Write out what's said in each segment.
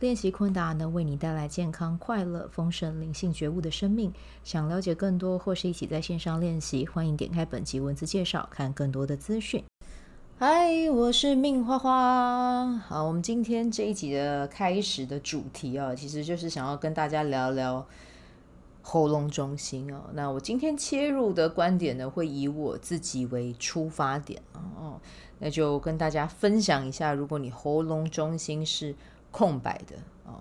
练习昆达能为你带来健康、快乐、丰盛、灵性觉悟的生命。想了解更多或是一起在线上练习，欢迎点开本集文字介绍，看更多的资讯。嗨，我是命花花。好，我们今天这一集的开始的主题啊，其实就是想要跟大家聊聊喉咙中心哦。那我今天切入的观点呢，会以我自己为出发点哦。那就跟大家分享一下，如果你喉咙中心是空白的哦，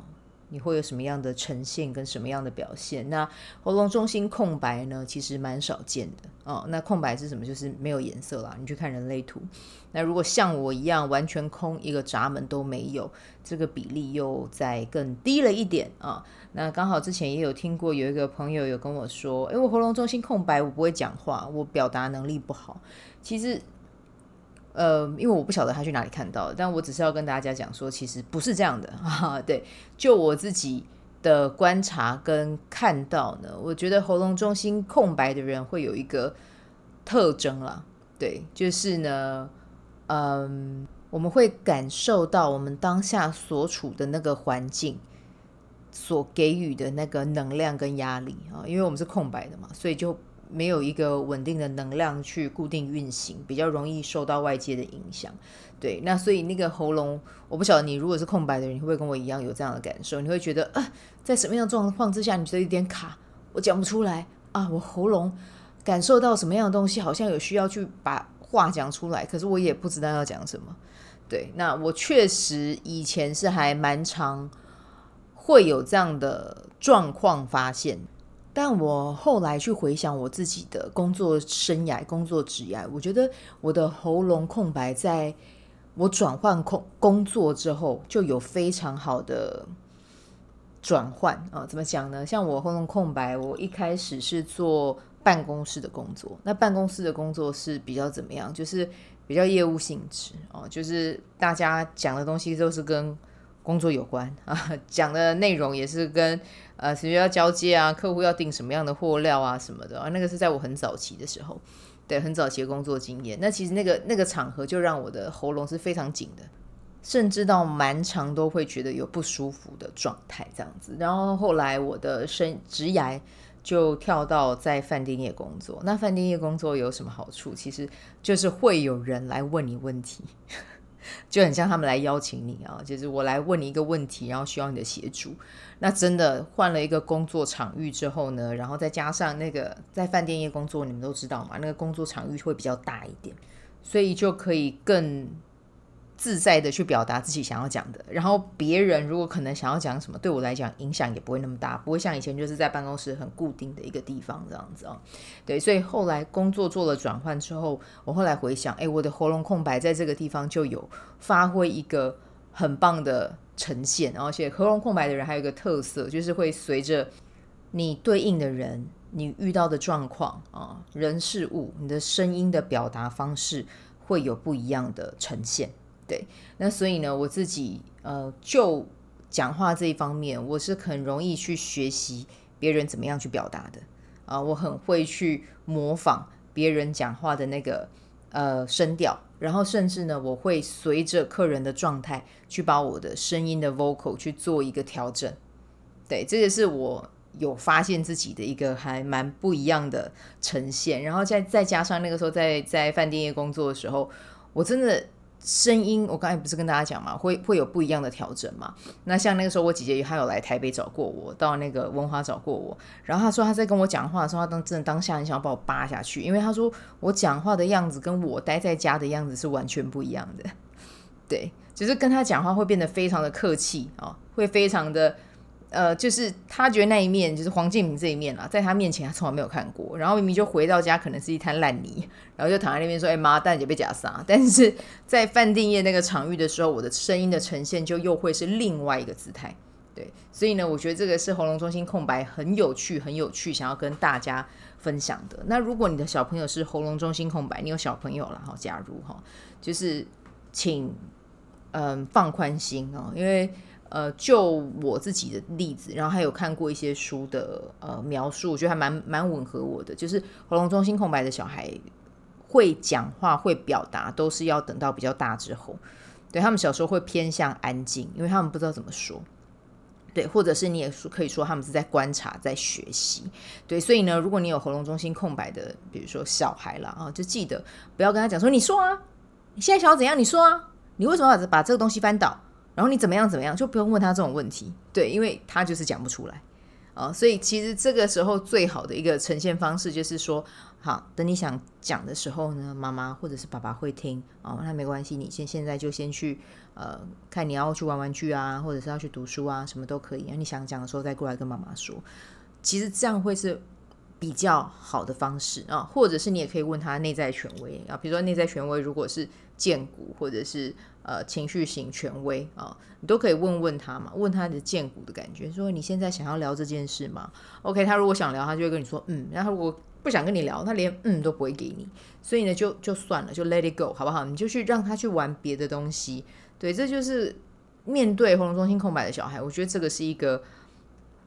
你会有什么样的呈现跟什么样的表现？那喉咙中心空白呢，其实蛮少见的哦。那空白是什么？就是没有颜色啦。你去看人类图，那如果像我一样完全空，一个闸门都没有，这个比例又再更低了一点啊、那刚好之前也有听过，有一个朋友有跟我说，诶，我喉咙中心空白，我不会讲话，我表达能力不好。其实。呃，因为我不晓得他去哪里看到，但我只是要跟大家讲说，其实不是这样的啊。对，就我自己的观察跟看到呢，我觉得喉咙中心空白的人会有一个特征啦，对，就是呢，嗯，我们会感受到我们当下所处的那个环境所给予的那个能量跟压力啊，因为我们是空白的嘛，所以就。没有一个稳定的能量去固定运行，比较容易受到外界的影响。对，那所以那个喉咙，我不晓得你如果是空白的人，你会不会跟我一样有这样的感受？你会觉得啊，在什么样的状况之下，你觉得有点卡，我讲不出来啊，我喉咙感受到什么样的东西，好像有需要去把话讲出来，可是我也不知道要讲什么。对，那我确实以前是还蛮常会有这样的状况发现。但我后来去回想我自己的工作生涯、工作职业，我觉得我的喉咙空白，在我转换工工作之后，就有非常好的转换啊。怎么讲呢？像我喉咙空白，我一开始是做办公室的工作，那办公室的工作是比较怎么样？就是比较业务性质哦，就是大家讲的东西都是跟工作有关啊，讲的内容也是跟。呃，其实要交接啊，客户要订什么样的货料啊，什么的啊，那个是在我很早期的时候，对，很早期的工作经验。那其实那个那个场合就让我的喉咙是非常紧的，甚至到蛮长都会觉得有不舒服的状态这样子。然后后来我的生职涯就跳到在饭店业工作。那饭店业工作有什么好处？其实就是会有人来问你问题。就很像他们来邀请你啊，就是我来问你一个问题，然后需要你的协助。那真的换了一个工作场域之后呢，然后再加上那个在饭店业工作，你们都知道嘛，那个工作场域会比较大一点，所以就可以更。自在的去表达自己想要讲的，然后别人如果可能想要讲什么，对我来讲影响也不会那么大，不会像以前就是在办公室很固定的一个地方这样子哦。对，所以后来工作做了转换之后，我后来回想，哎，我的喉咙空白在这个地方就有发挥一个很棒的呈现，而且喉咙空白的人还有一个特色，就是会随着你对应的人，你遇到的状况啊，人事物，你的声音的表达方式会有不一样的呈现。对，那所以呢，我自己呃，就讲话这一方面，我是很容易去学习别人怎么样去表达的啊，我很会去模仿别人讲话的那个呃声调，然后甚至呢，我会随着客人的状态去把我的声音的 vocal 去做一个调整。对，这个是我有发现自己的一个还蛮不一样的呈现，然后再再加上那个时候在在饭店业工作的时候，我真的。声音，我刚才不是跟大家讲嘛，会会有不一样的调整嘛。那像那个时候，我姐姐她有来台北找过我，到那个文华找过我，然后她说她在跟我讲话的时候，她当真的当下很想要把我扒下去，因为她说我讲话的样子跟我待在家的样子是完全不一样的。对，就是跟她讲话会变得非常的客气啊、会非常的。呃，就是他觉得那一面就是黄建明这一面啊，在他面前他从来没有看过。然后明明就回到家，可能是一滩烂泥，然后就躺在那边说：“哎妈，蛋姐被假杀。”但是在饭店业那个场域的时候，我的声音的呈现就又会是另外一个姿态。对，所以呢，我觉得这个是喉咙中心空白很有趣、很有趣，想要跟大家分享的。那如果你的小朋友是喉咙中心空白，你有小朋友了哈，假如哈，就是请嗯、放宽心哦，因为呃，就我自己的例子，然后还有看过一些书的呃描述，我觉得还蛮蛮吻合我的，就是喉咙中心空白的小孩会讲话、会表达，都是要等到比较大之后。对，他们小时候会偏向安静，因为他们不知道怎么说。对，或者是你也是可以说他们是在观察，在学习。对，所以呢，如果你有喉咙中心空白的，比如说小孩了啊，就记得不要跟他讲说，你说啊，你现在想要怎样？你说啊，你为什么要把这个东西翻倒？然后你怎么样怎么样？就不用问他这种问题。对，因为他就是讲不出来啊。所以其实这个时候最好的一个呈现方式就是说，好，等你想讲的时候呢，妈妈或者是爸爸会听啊，那没关系，你先现在就先去。呃，看你要去玩玩具啊，或者是要去读书啊，什么都可以。你想讲的时候再过来跟妈妈说。其实这样会是比较好的方式啊，或者是你也可以问他内在权威啊，比如说内在权威如果是荐股或者是呃情绪型权威啊，你都可以问问他嘛，问他的荐骨的感觉，说你现在想要聊这件事吗？OK，他如果想聊，他就会跟你说嗯，然后如果不想跟你聊，他连嗯都不会给你，所以呢就就算了，就 let it go 好不好？你就去让他去玩别的东西。对，这就是面对喉咙中心空白的小孩，我觉得这个是一个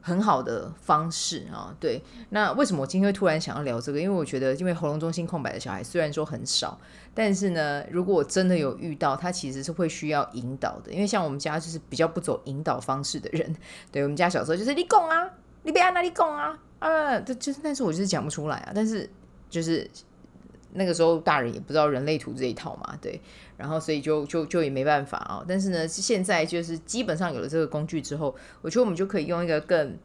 很好的方式啊。对，那为什么我今天会突然想要聊这个？因为我觉得，因为喉咙中心空白的小孩虽然说很少，但是呢，如果我真的有遇到，他其实是会需要引导的。因为像我们家就是比较不走引导方式的人，对，我们家小时候就是你拱啊，你别按哪里拱啊，啊，这就是，但是我就是讲不出来啊。但是就是那个时候大人也不知道人类图这一套嘛，对。然后，所以就就就也没办法啊。但是呢，现在就是基本上有了这个工具之后，我觉得我们就可以用一个更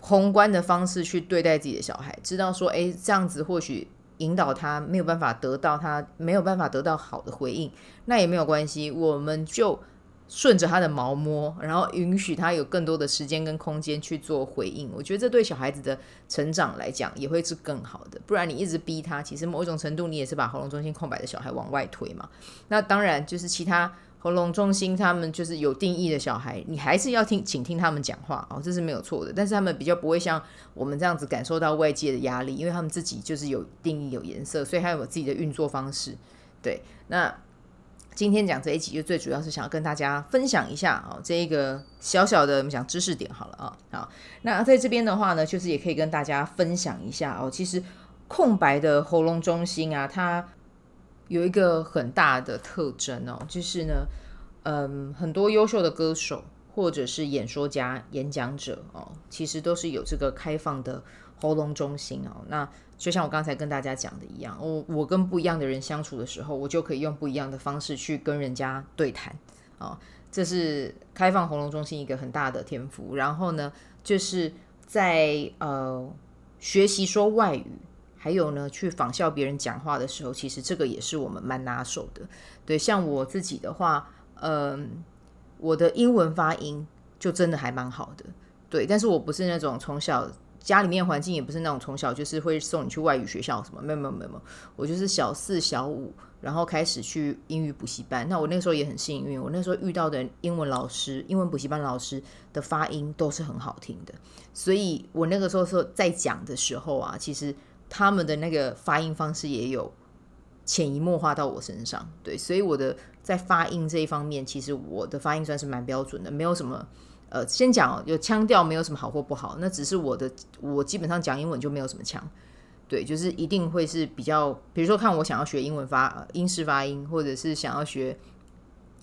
宏观的方式去对待自己的小孩，知道说，哎，这样子或许引导他没有办法得到他没有办法得到好的回应，那也没有关系，我们就。顺着他的毛摸，然后允许他有更多的时间跟空间去做回应。我觉得这对小孩子的成长来讲也会是更好的。不然你一直逼他，其实某一种程度你也是把喉咙中心空白的小孩往外推嘛。那当然就是其他喉咙中心他们就是有定义的小孩，你还是要听，请听他们讲话哦，这是没有错的。但是他们比较不会像我们这样子感受到外界的压力，因为他们自己就是有定义、有颜色，所以他有自己的运作方式。对，那。今天讲这一集，就最主要是想要跟大家分享一下哦，这一个小小的我们讲知识点好了啊。好，那在这边的话呢，就是也可以跟大家分享一下哦。其实空白的喉咙中心啊，它有一个很大的特征哦，就是呢，嗯，很多优秀的歌手或者是演说家、演讲者哦，其实都是有这个开放的喉咙中心哦。那就像我刚才跟大家讲的一样，我我跟不一样的人相处的时候，我就可以用不一样的方式去跟人家对谈、哦。这是开放喉咙中心一个很大的天赋。然后呢，就是在呃学习说外语，还有呢去仿效别人讲话的时候，其实这个也是我们蛮拿手的。对，像我自己的话，嗯、我的英文发音就真的还蛮好的。对，但是我不是那种从小。家里面环境也不是那种从小就是会送你去外语学校什么，没有没有没有没有，我就是小四小五，然后开始去英语补习班。那我那时候也很幸运，我那时候遇到的英文老师、英文补习班老师的发音都是很好听的，所以我那个时候说在讲的时候啊，其实他们的那个发音方式也有潜移默化到我身上。对，所以我的在发音这一方面，其实我的发音算是蛮标准的，没有什么。呃，先讲，有腔调没有什么好或不好，那只是我的，我基本上讲英文就没有什么腔，对，就是一定会是比较，比如说看我想要学英文发英式发音，或者是想要学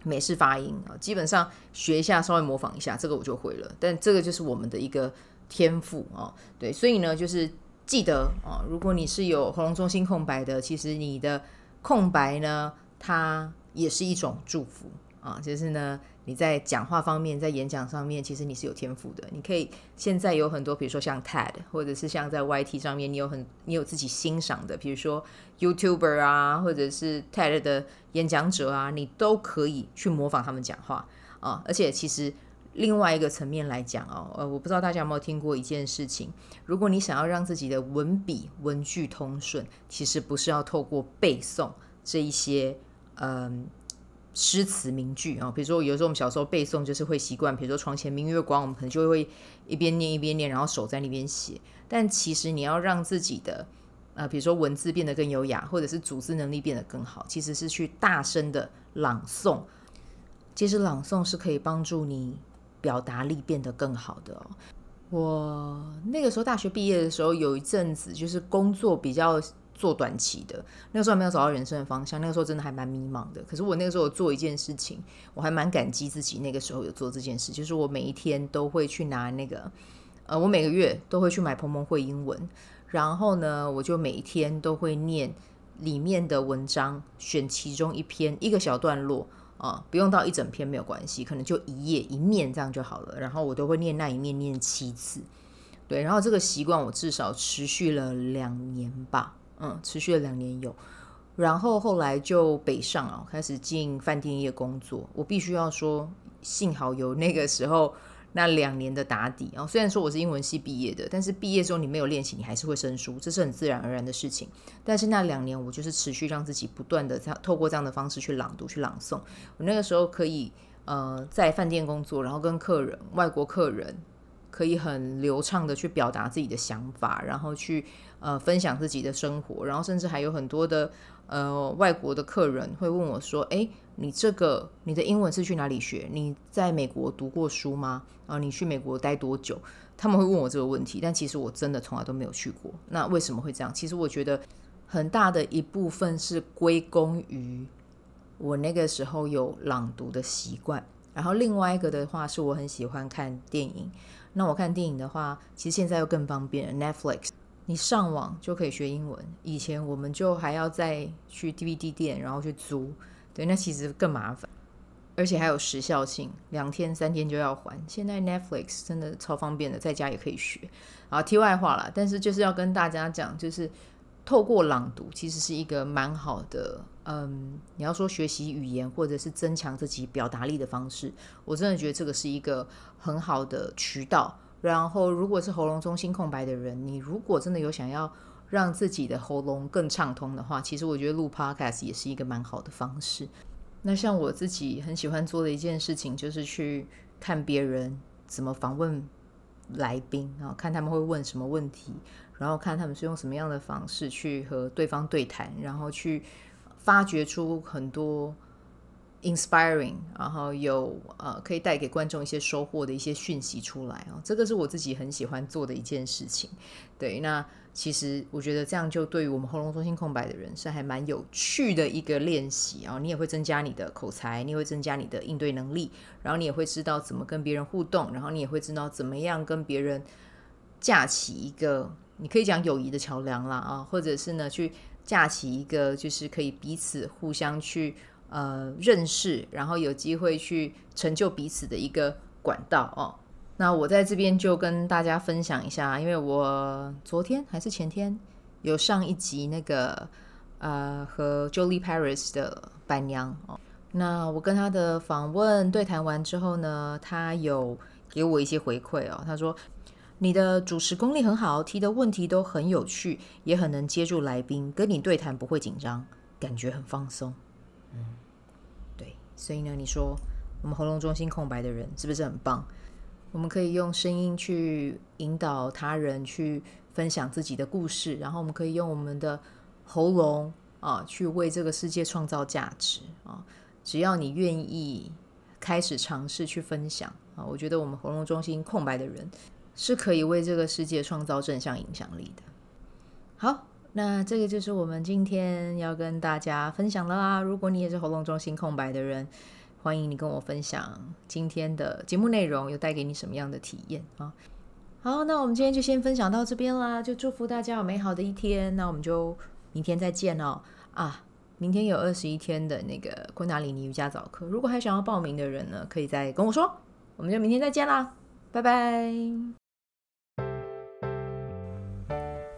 美式发音啊，基本上学一下，稍微模仿一下，这个我就会了。但这个就是我们的一个天赋啊，对，所以呢，就是记得啊，如果你是有喉咙中心空白的，其实你的空白呢，它也是一种祝福啊，就是呢。你在讲话方面，在演讲上面，其实你是有天赋的。你可以现在有很多，比如说像 TED，或者是像在 YT 上面，你有很你有自己欣赏的，比如说 YouTuber 啊，或者是 TED 的演讲者啊，你都可以去模仿他们讲话啊。而且其实另外一个层面来讲哦，呃，我不知道大家有没有听过一件事情，如果你想要让自己的文笔文句通顺，其实不是要透过背诵这一些，嗯。诗词名句啊，比如说有时候我们小时候背诵就是会习惯，比如说床前明月光，我们可能就会一边念一边念，然后手在那边写。但其实你要让自己的呃，比如说文字变得更优雅，或者是组织能力变得更好，其实是去大声的朗诵。其实朗诵是可以帮助你表达力变得更好的哦。我那个时候大学毕业的时候，有一阵子就是工作比较。做短期的，那个时候还没有找到人生的方向，那个时候真的还蛮迷茫的。可是我那个时候做一件事情，我还蛮感激自己那个时候有做这件事，就是我每一天都会去拿那个，呃，我每个月都会去买彭彭会英文，然后呢，我就每一天都会念里面的文章，选其中一篇一个小段落啊，不用到一整篇没有关系，可能就一页一面这样就好了。然后我都会念那一面念七次，对，然后这个习惯我至少持续了两年吧。嗯，持续了两年有，然后后来就北上啊，开始进饭店业工作。我必须要说，幸好有那个时候那两年的打底啊。虽然说我是英文系毕业的，但是毕业之后你没有练习，你还是会生疏，这是很自然而然的事情。但是那两年我就是持续让自己不断的透过这样的方式去朗读、去朗诵。我那个时候可以呃在饭店工作，然后跟客人、外国客人。可以很流畅的去表达自己的想法，然后去呃分享自己的生活，然后甚至还有很多的呃外国的客人会问我说：“诶，你这个你的英文是去哪里学？你在美国读过书吗？啊，你去美国待多久？”他们会问我这个问题，但其实我真的从来都没有去过。那为什么会这样？其实我觉得很大的一部分是归功于我那个时候有朗读的习惯，然后另外一个的话是我很喜欢看电影。那我看电影的话，其实现在又更方便，Netflix，你上网就可以学英文。以前我们就还要再去 DVD 店，然后去租，对，那其实更麻烦，而且还有时效性，两天三天就要还。现在 Netflix 真的超方便的，在家也可以学。啊，题外话啦，但是就是要跟大家讲，就是透过朗读，其实是一个蛮好的。嗯，你要说学习语言或者是增强自己表达力的方式，我真的觉得这个是一个很好的渠道。然后，如果是喉咙中心空白的人，你如果真的有想要让自己的喉咙更畅通的话，其实我觉得录 Podcast 也是一个蛮好的方式。那像我自己很喜欢做的一件事情，就是去看别人怎么访问来宾，然后看他们会问什么问题，然后看他们是用什么样的方式去和对方对谈，然后去。发掘出很多 inspiring，然后有呃可以带给观众一些收获的一些讯息出来哦，这个是我自己很喜欢做的一件事情。对，那其实我觉得这样就对于我们喉咙中心空白的人是还蛮有趣的一个练习啊，你也会增加你的口才，你也会增加你的应对能力，然后你也会知道怎么跟别人互动，然后你也会知道怎么样跟别人架起一个你可以讲友谊的桥梁啦啊，或者是呢去。架起一个就是可以彼此互相去呃认识，然后有机会去成就彼此的一个管道哦。那我在这边就跟大家分享一下，因为我昨天还是前天有上一集那个呃和 Jolie Paris 的板娘哦。那我跟她的访问对谈完之后呢，她有给我一些回馈哦。她说。你的主持功力很好，提的问题都很有趣，也很能接住来宾，跟你对谈不会紧张，感觉很放松。嗯，对，所以呢，你说我们喉咙中心空白的人是不是很棒？我们可以用声音去引导他人去分享自己的故事，然后我们可以用我们的喉咙啊去为这个世界创造价值啊！只要你愿意开始尝试去分享啊，我觉得我们喉咙中心空白的人。是可以为这个世界创造正向影响力的。好，那这个就是我们今天要跟大家分享的啦。如果你也是喉咙中心空白的人，欢迎你跟我分享今天的节目内容，有带给你什么样的体验啊？好，那我们今天就先分享到这边啦，就祝福大家有美好的一天。那我们就明天再见哦。啊，明天有二十一天的那个昆达里尼瑜伽早课，如果还想要报名的人呢，可以再跟我说。我们就明天再见啦，拜拜。